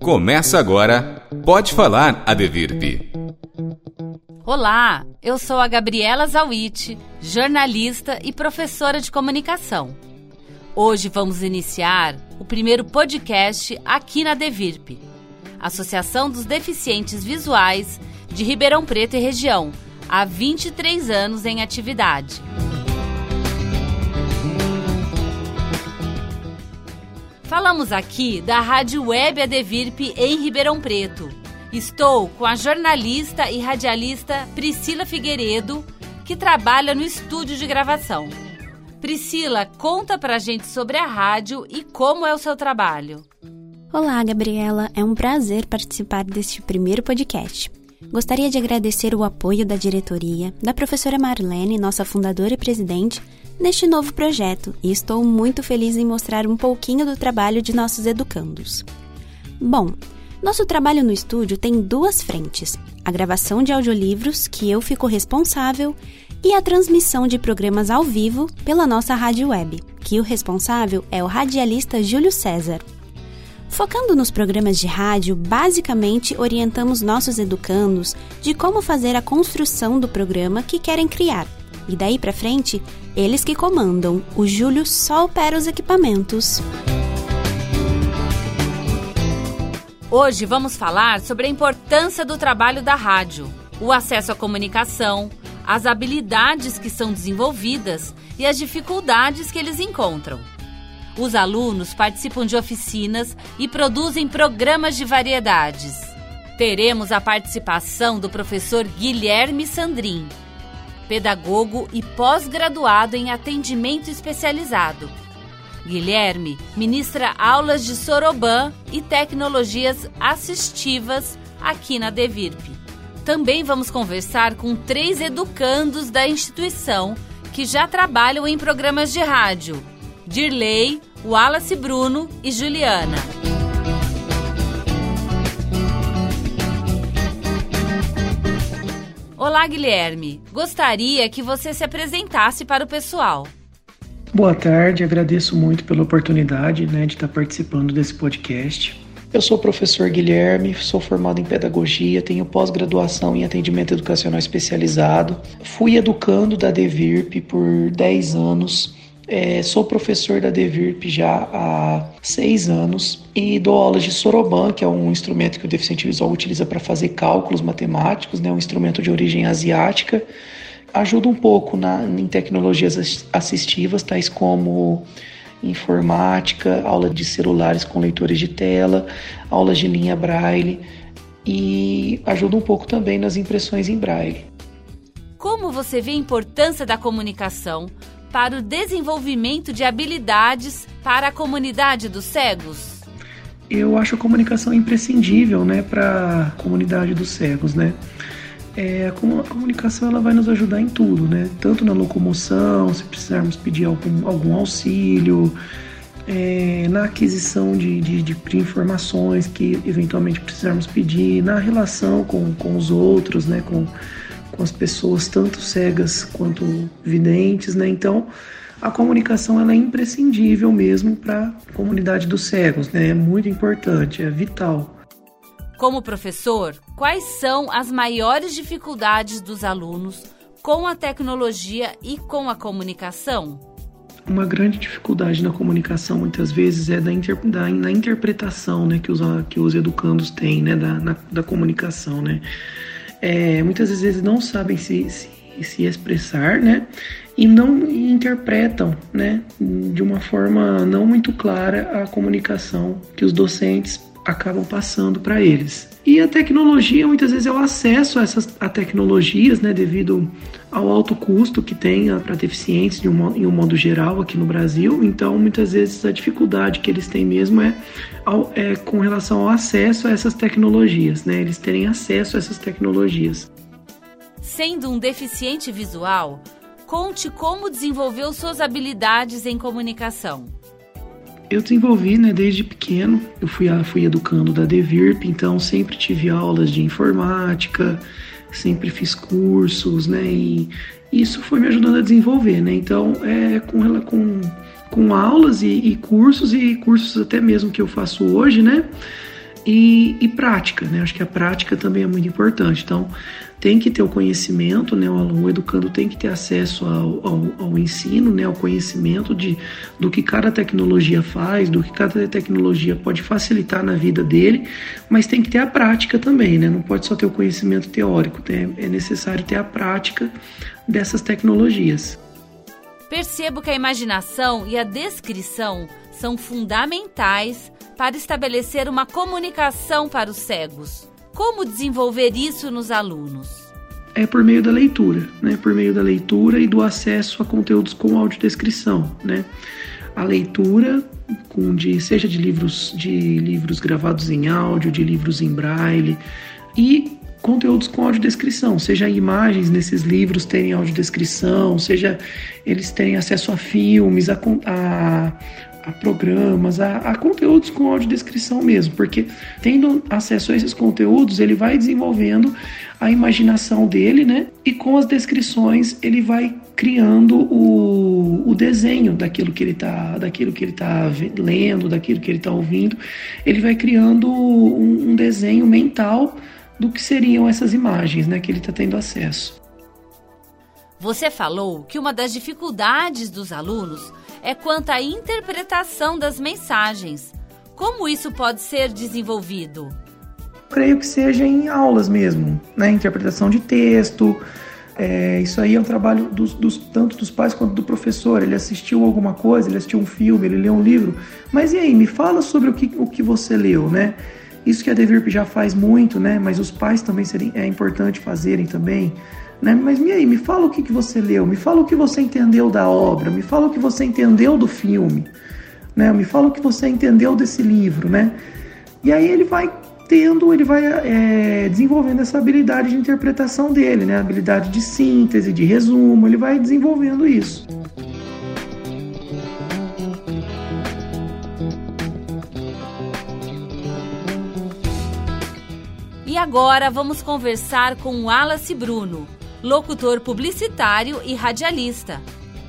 Começa agora, pode falar, Adevirp. Olá, eu sou a Gabriela Zawit, jornalista e professora de comunicação. Hoje vamos iniciar o primeiro podcast aqui na Devirp, Associação dos Deficientes Visuais de Ribeirão Preto e região, há 23 anos em atividade. Falamos aqui da Rádio Web Adevirp em Ribeirão Preto. Estou com a jornalista e radialista Priscila Figueiredo, que trabalha no estúdio de gravação. Priscila, conta pra gente sobre a rádio e como é o seu trabalho. Olá, Gabriela. É um prazer participar deste primeiro podcast. Gostaria de agradecer o apoio da diretoria, da professora Marlene, nossa fundadora e presidente, neste novo projeto e estou muito feliz em mostrar um pouquinho do trabalho de nossos educandos. Bom, nosso trabalho no estúdio tem duas frentes: a gravação de audiolivros, que eu fico responsável, e a transmissão de programas ao vivo pela nossa rádio web, que o responsável é o radialista Júlio César. Focando nos programas de rádio, basicamente orientamos nossos educandos de como fazer a construção do programa que querem criar. E daí para frente, eles que comandam. O Júlio só opera os equipamentos. Hoje vamos falar sobre a importância do trabalho da rádio, o acesso à comunicação, as habilidades que são desenvolvidas e as dificuldades que eles encontram. Os alunos participam de oficinas e produzem programas de variedades. Teremos a participação do professor Guilherme Sandrin, pedagogo e pós-graduado em atendimento especializado. Guilherme ministra aulas de soroban e tecnologias assistivas aqui na Devirp. Também vamos conversar com três educandos da instituição que já trabalham em programas de rádio: Dirley, Wallace Bruno e Juliana. Olá, Guilherme. Gostaria que você se apresentasse para o pessoal. Boa tarde, agradeço muito pela oportunidade né, de estar participando desse podcast. Eu sou o professor Guilherme, sou formado em pedagogia, tenho pós-graduação em atendimento educacional especializado. Fui educando da DEVIRP por 10 anos é, sou professor da DEVIRP já há seis anos e dou aulas de soroban, que é um instrumento que o deficiente visual utiliza para fazer cálculos matemáticos, né, um instrumento de origem asiática. Ajuda um pouco na, em tecnologias assistivas, tais como informática, aula de celulares com leitores de tela, aulas de linha braille e ajuda um pouco também nas impressões em braille. Como você vê a importância da comunicação para o desenvolvimento de habilidades para a comunidade dos cegos? Eu acho a comunicação imprescindível, né, para a comunidade dos cegos, né? É, a comunicação ela vai nos ajudar em tudo, né? Tanto na locomoção, se precisarmos pedir algum, algum auxílio, é, na aquisição de, de, de, informações que eventualmente precisarmos pedir, na relação com, com os outros, né? Com, com as pessoas tanto cegas quanto videntes, né? Então, a comunicação ela é imprescindível mesmo para a comunidade dos cegos, né? É muito importante, é vital. Como professor, quais são as maiores dificuldades dos alunos com a tecnologia e com a comunicação? Uma grande dificuldade na comunicação muitas vezes é da, inter, da na interpretação né, que, os, que os educandos têm né, da, na, da comunicação. Né? É, muitas vezes não sabem se, se, se expressar, né? E não interpretam, né? De uma forma não muito clara a comunicação que os docentes acabam passando para eles. E a tecnologia, muitas vezes, é o acesso a essas a tecnologias, né, devido ao alto custo que tem para deficientes de um, em um modo geral aqui no Brasil. Então, muitas vezes, a dificuldade que eles têm mesmo é, ao, é com relação ao acesso a essas tecnologias, né, eles terem acesso a essas tecnologias. Sendo um deficiente visual, conte como desenvolveu suas habilidades em comunicação. Eu desenvolvi, né, desde pequeno. Eu fui, fui educando da DEVIRP, então sempre tive aulas de informática, sempre fiz cursos, né, e isso foi me ajudando a desenvolver, né. Então, é, com, com, com aulas e, e cursos e cursos até mesmo que eu faço hoje, né? E, e, prática, né? Acho que a prática também é muito importante. Então, tem que ter o conhecimento, né? O, aluno, educando tem que ter acesso ao, ao, ao, ensino, né? Ao conhecimento de, do que cada tecnologia faz, do que cada tecnologia pode facilitar na vida dele, mas tem que ter a prática também, né? Não pode só ter o conhecimento teórico, né? é necessário ter a prática dessas tecnologias. Percebo que a imaginação e a descrição são fundamentais para estabelecer uma comunicação para os cegos. Como desenvolver isso nos alunos? É por meio da leitura, né? Por meio da leitura e do acesso a conteúdos com audiodescrição, né? A leitura com de seja de livros de livros gravados em áudio, de livros em braille e conteúdos com audiodescrição, seja imagens nesses livros terem audiodescrição, seja eles terem acesso a filmes, a, a, a programas, a, a, conteúdos com audiodescrição mesmo, porque tendo acesso a esses conteúdos, ele vai desenvolvendo a imaginação dele, né? E com as descrições ele vai criando o, o desenho daquilo que ele está daquilo que ele tá lendo, daquilo que ele está ouvindo, ele vai criando um, um desenho mental do que seriam essas imagens né, que ele está tendo acesso. Você falou que uma das dificuldades dos alunos é quanto à interpretação das mensagens. Como isso pode ser desenvolvido? Creio que seja em aulas mesmo, né? Interpretação de texto. É, isso aí é um trabalho dos, dos, tanto dos pais quanto do professor. Ele assistiu alguma coisa, ele assistiu um filme, ele leu um livro. Mas e aí, me fala sobre o que, o que você leu, né? Isso que a Devirp já faz muito, né? Mas os pais também seria, é importante fazerem também. Né? Mas e aí, me fala o que, que você leu, me fala o que você entendeu da obra, me fala o que você entendeu do filme, né? me fala o que você entendeu desse livro. Né? E aí ele vai tendo, ele vai é, desenvolvendo essa habilidade de interpretação dele, né? habilidade de síntese, de resumo, ele vai desenvolvendo isso. agora vamos conversar com Wallace Bruno, locutor publicitário e radialista.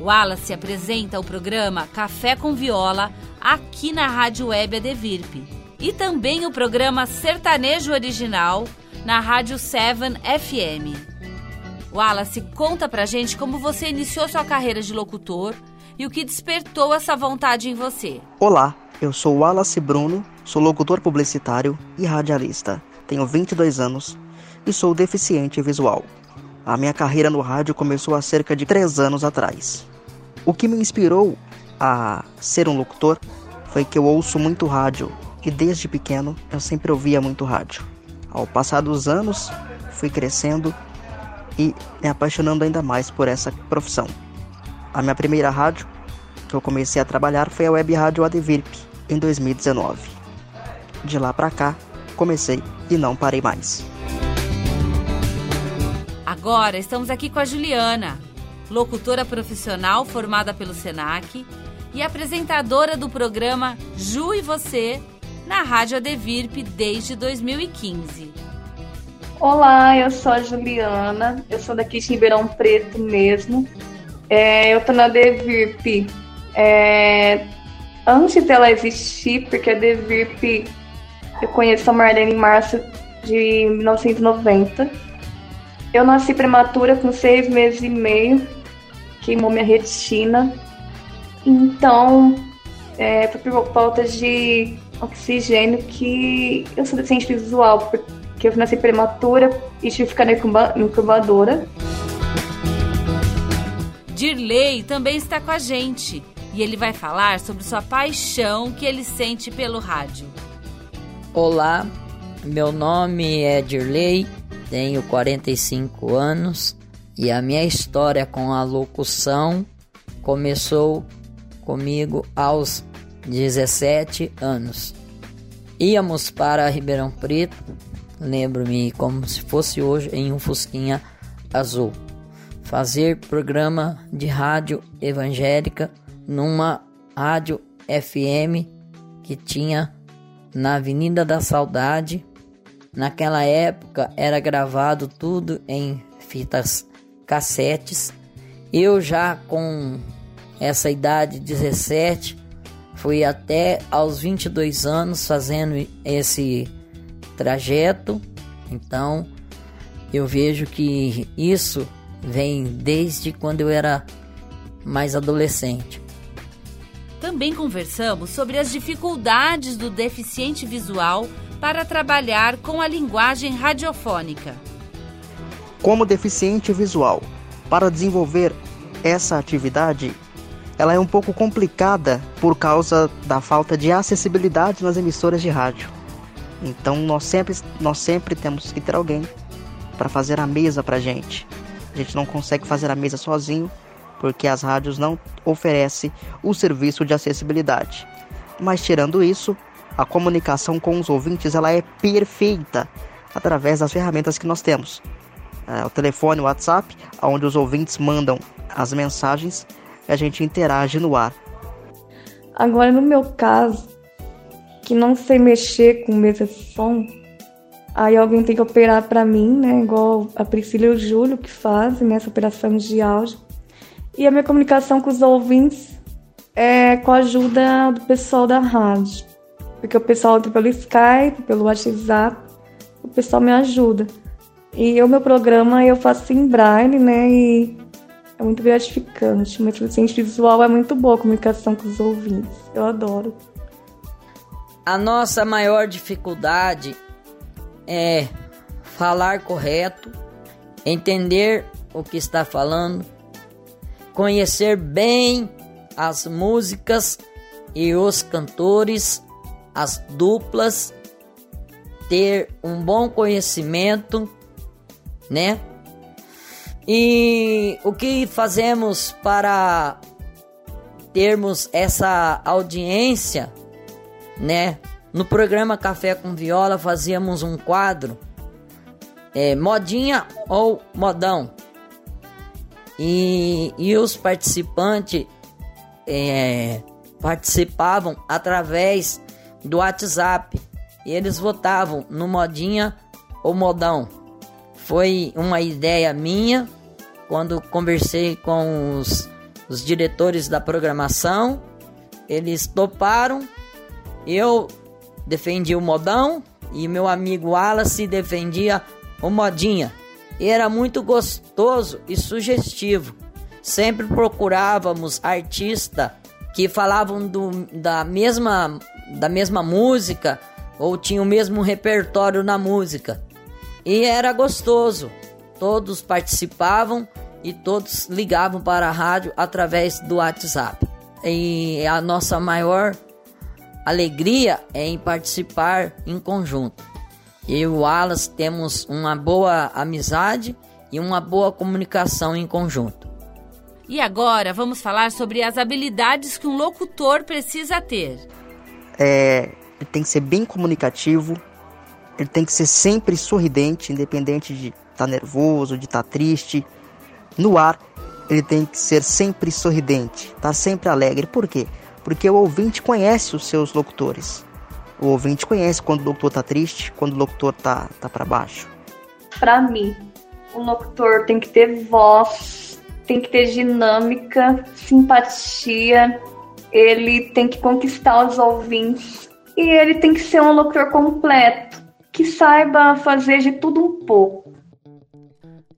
Wallace apresenta o programa Café com Viola aqui na Rádio Web Adevirp e também o programa Sertanejo Original na Rádio 7 FM. Wallace, conta pra gente como você iniciou sua carreira de locutor e o que despertou essa vontade em você. Olá, eu sou Wallace Bruno, sou locutor publicitário e radialista tenho 22 anos e sou deficiente visual. A minha carreira no rádio começou há cerca de 3 anos atrás. O que me inspirou a ser um locutor foi que eu ouço muito rádio e desde pequeno eu sempre ouvia muito rádio. Ao passar dos anos, fui crescendo e me apaixonando ainda mais por essa profissão. A minha primeira rádio que eu comecei a trabalhar foi a Web Rádio Adevirp em 2019. De lá para cá, comecei e não parei mais. Agora estamos aqui com a Juliana, locutora profissional formada pelo SENAC e apresentadora do programa Ju e Você na Rádio Adevirp desde 2015. Olá, eu sou a Juliana, eu sou daqui de Ribeirão Preto mesmo. É, eu tô na Adevirp é, antes dela existir, porque a Adevirp eu conheço a Marlene em março de 1990. Eu nasci prematura com seis meses e meio, queimou minha retina. Então, é, foi por falta de oxigênio que eu sou deficiente visual, porque eu nasci prematura e tive que ficar na incubadora. Dirley também está com a gente e ele vai falar sobre sua paixão que ele sente pelo rádio. Olá, meu nome é Dirley, tenho 45 anos e a minha história com a locução começou comigo aos 17 anos. Íamos para Ribeirão Preto, lembro-me como se fosse hoje, em um Fusquinha azul, fazer programa de rádio evangélica numa rádio FM que tinha na Avenida da Saudade. Naquela época era gravado tudo em fitas cassetes. Eu já com essa idade, 17, fui até aos 22 anos fazendo esse trajeto. Então, eu vejo que isso vem desde quando eu era mais adolescente. Também conversamos sobre as dificuldades do deficiente visual para trabalhar com a linguagem radiofônica. Como deficiente visual, para desenvolver essa atividade, ela é um pouco complicada por causa da falta de acessibilidade nas emissoras de rádio. Então nós sempre, nós sempre temos que ter alguém para fazer a mesa para gente. A gente não consegue fazer a mesa sozinho porque as rádios não oferecem o serviço de acessibilidade. Mas tirando isso, a comunicação com os ouvintes ela é perfeita através das ferramentas que nós temos. É, o telefone, o WhatsApp, onde os ouvintes mandam as mensagens e a gente interage no ar. Agora, no meu caso, que não sei mexer com mesa de som, aí alguém tem que operar para mim, né? Igual a Priscila e o Júlio que fazem nessa operação de áudio. E a minha comunicação com os ouvintes é com a ajuda do pessoal da rádio. Porque o pessoal entra pelo Skype, pelo WhatsApp, o pessoal me ajuda. E o meu programa eu faço em braille, né? E é muito gratificante. Uma deficiente visual é muito boa a comunicação com os ouvintes. Eu adoro. A nossa maior dificuldade é falar correto, entender o que está falando, conhecer bem as músicas e os cantores, as duplas, ter um bom conhecimento, né? E o que fazemos para termos essa audiência, né? No programa Café com Viola fazíamos um quadro, é, modinha ou modão. E, e os participantes é, participavam através do WhatsApp. E eles votavam no modinha ou modão. Foi uma ideia minha quando conversei com os, os diretores da programação. Eles toparam. Eu defendi o modão e meu amigo Wallace defendia o modinha. E era muito gostoso e sugestivo. Sempre procurávamos artistas que falavam do, da, mesma, da mesma música ou tinham o mesmo repertório na música. E era gostoso. Todos participavam e todos ligavam para a rádio através do WhatsApp. E a nossa maior alegria é em participar em conjunto. Eu e o Wallace temos uma boa amizade e uma boa comunicação em conjunto. E agora vamos falar sobre as habilidades que um locutor precisa ter. É, ele tem que ser bem comunicativo, ele tem que ser sempre sorridente, independente de estar tá nervoso, de estar tá triste. No ar, ele tem que ser sempre sorridente, estar tá sempre alegre. Por quê? Porque o ouvinte conhece os seus locutores. O ouvinte conhece quando o locutor está triste, quando o locutor está tá, tá para baixo. Para mim, o locutor tem que ter voz, tem que ter dinâmica, simpatia, ele tem que conquistar os ouvintes e ele tem que ser um locutor completo, que saiba fazer de tudo um pouco.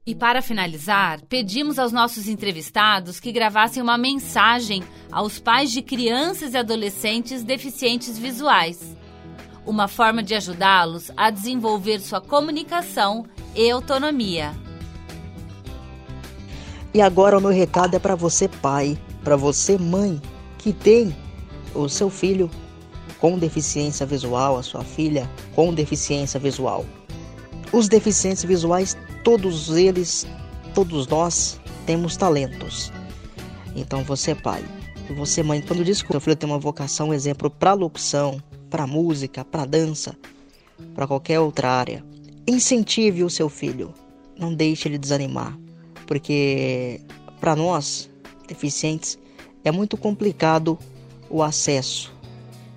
E para finalizar, pedimos aos nossos entrevistados que gravassem uma mensagem aos pais de crianças e adolescentes deficientes visuais. Uma forma de ajudá-los a desenvolver sua comunicação e autonomia. E agora o meu recado é para você, pai, para você, mãe, que tem o seu filho com deficiência visual, a sua filha com deficiência visual. Os deficientes visuais, todos eles, todos nós temos talentos. Então você, pai, você, mãe, quando diz que o seu filho tem uma vocação, exemplo, para locução, para música, para dança, para qualquer outra área, incentive o seu filho. Não deixe ele desanimar, porque para nós, deficientes, é muito complicado o acesso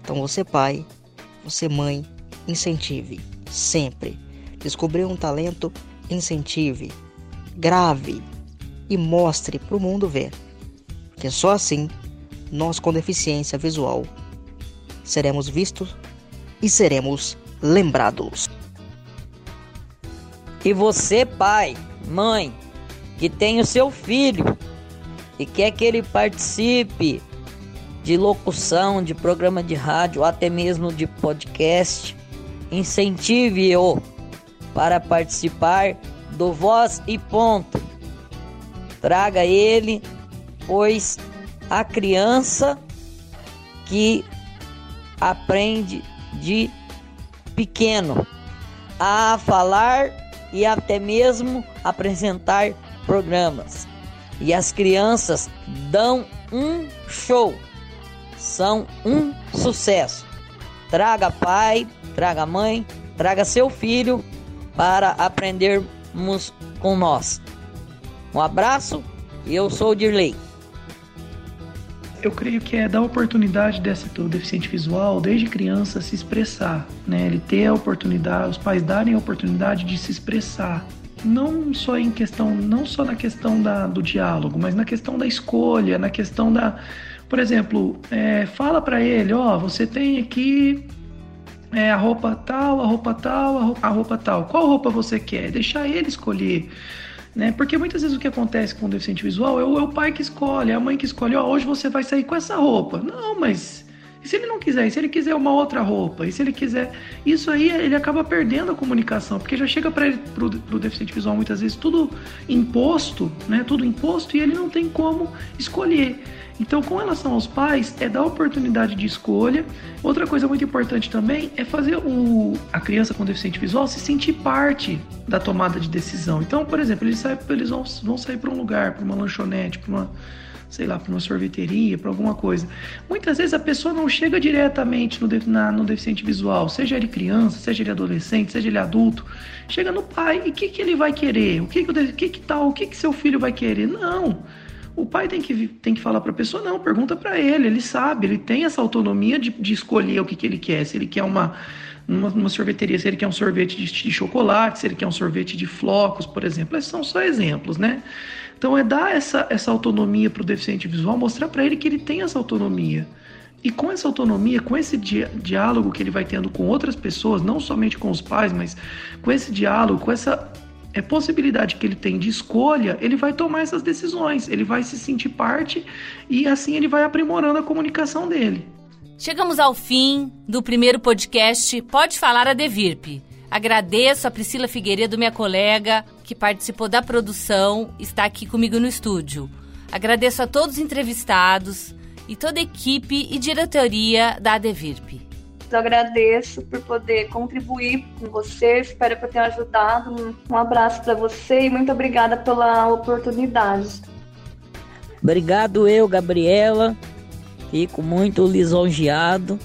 então você pai, você mãe, incentive sempre. Descobrir um talento, incentive, grave e mostre para o mundo ver. que só assim nós com deficiência visual seremos vistos e seremos lembrados. E você, pai, mãe, que tem o seu filho e quer que ele participe de locução, de programa de rádio, até mesmo de podcast, incentive-o para participar do Voz e Ponto. Traga ele, pois a criança que aprende de pequeno a falar e até mesmo apresentar programas. E as crianças dão um show, são um sucesso. Traga pai, traga mãe, traga seu filho para aprendermos com nós. Um abraço e eu sou o Dirley eu creio que é dar oportunidade dessa do deficiente visual desde criança se expressar, né? Ele ter a oportunidade, os pais darem a oportunidade de se expressar, não só em questão, não só na questão da, do diálogo, mas na questão da escolha, na questão da, por exemplo, é, fala para ele, ó, oh, você tem aqui é, a roupa tal, a roupa tal, a roupa, a roupa tal. Qual roupa você quer? Deixar ele escolher. Né? Porque muitas vezes o que acontece com o deficiente visual é o, é o pai que escolhe, é a mãe que escolhe, ó, oh, hoje você vai sair com essa roupa. Não, mas e se ele não quiser? E se ele quiser uma outra roupa? E se ele quiser. Isso aí ele acaba perdendo a comunicação, porque já chega para pro, pro deficiente visual, muitas vezes, tudo imposto, né? Tudo imposto e ele não tem como escolher. Então, com relação aos pais, é dar oportunidade de escolha. Outra coisa muito importante também é fazer o, a criança com deficiente visual se sentir parte da tomada de decisão. Então, por exemplo, eles, saem, eles vão, vão sair para um lugar, para uma lanchonete, para uma sei lá, para uma sorveteria, para alguma coisa. Muitas vezes a pessoa não chega diretamente no, na, no deficiente visual, seja ele criança, seja ele adolescente, seja ele adulto, chega no pai e o que, que ele vai querer? O que que, que, que tal? O que, que seu filho vai querer? Não. O pai tem que, tem que falar para a pessoa, não, pergunta para ele, ele sabe, ele tem essa autonomia de, de escolher o que, que ele quer, se ele quer uma, uma, uma sorveteria, se ele quer um sorvete de, de, chocolate, se ele quer um sorvete de flocos, por exemplo. Esses são só exemplos, né? Então é dar essa, essa autonomia para o deficiente visual, mostrar para ele que ele tem essa autonomia. E com essa autonomia, com esse di diálogo que ele vai tendo com outras pessoas, não somente com os pais, mas com esse diálogo, com essa é, possibilidade que ele tem de escolha, ele vai tomar essas decisões, ele vai se sentir parte e assim ele vai aprimorando a comunicação dele. Chegamos ao fim do primeiro podcast Pode Falar a Devirp. Agradeço a Priscila Figueiredo, minha colega, que participou da produção, está aqui comigo no estúdio. Agradeço a todos os entrevistados e toda a equipe e diretoria da Adevirp. Eu agradeço por poder contribuir com você, espero que eu tenha ajudado. Um abraço para você e muito obrigada pela oportunidade. Obrigado eu, Gabriela. Fico muito lisonjeado.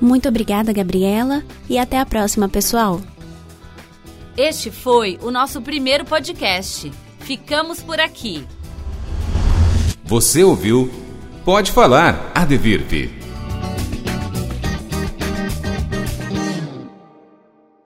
Muito obrigada, Gabriela, e até a próxima, pessoal. Este foi o nosso primeiro podcast. Ficamos por aqui. Você ouviu? Pode falar, Adevirp.